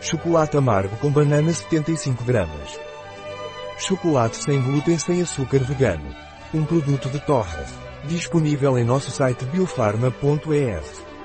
Chocolate amargo com banana 75 gramas. Chocolate sem glúten sem açúcar vegano. Um produto de Torres. Disponível em nosso site biofarma.es.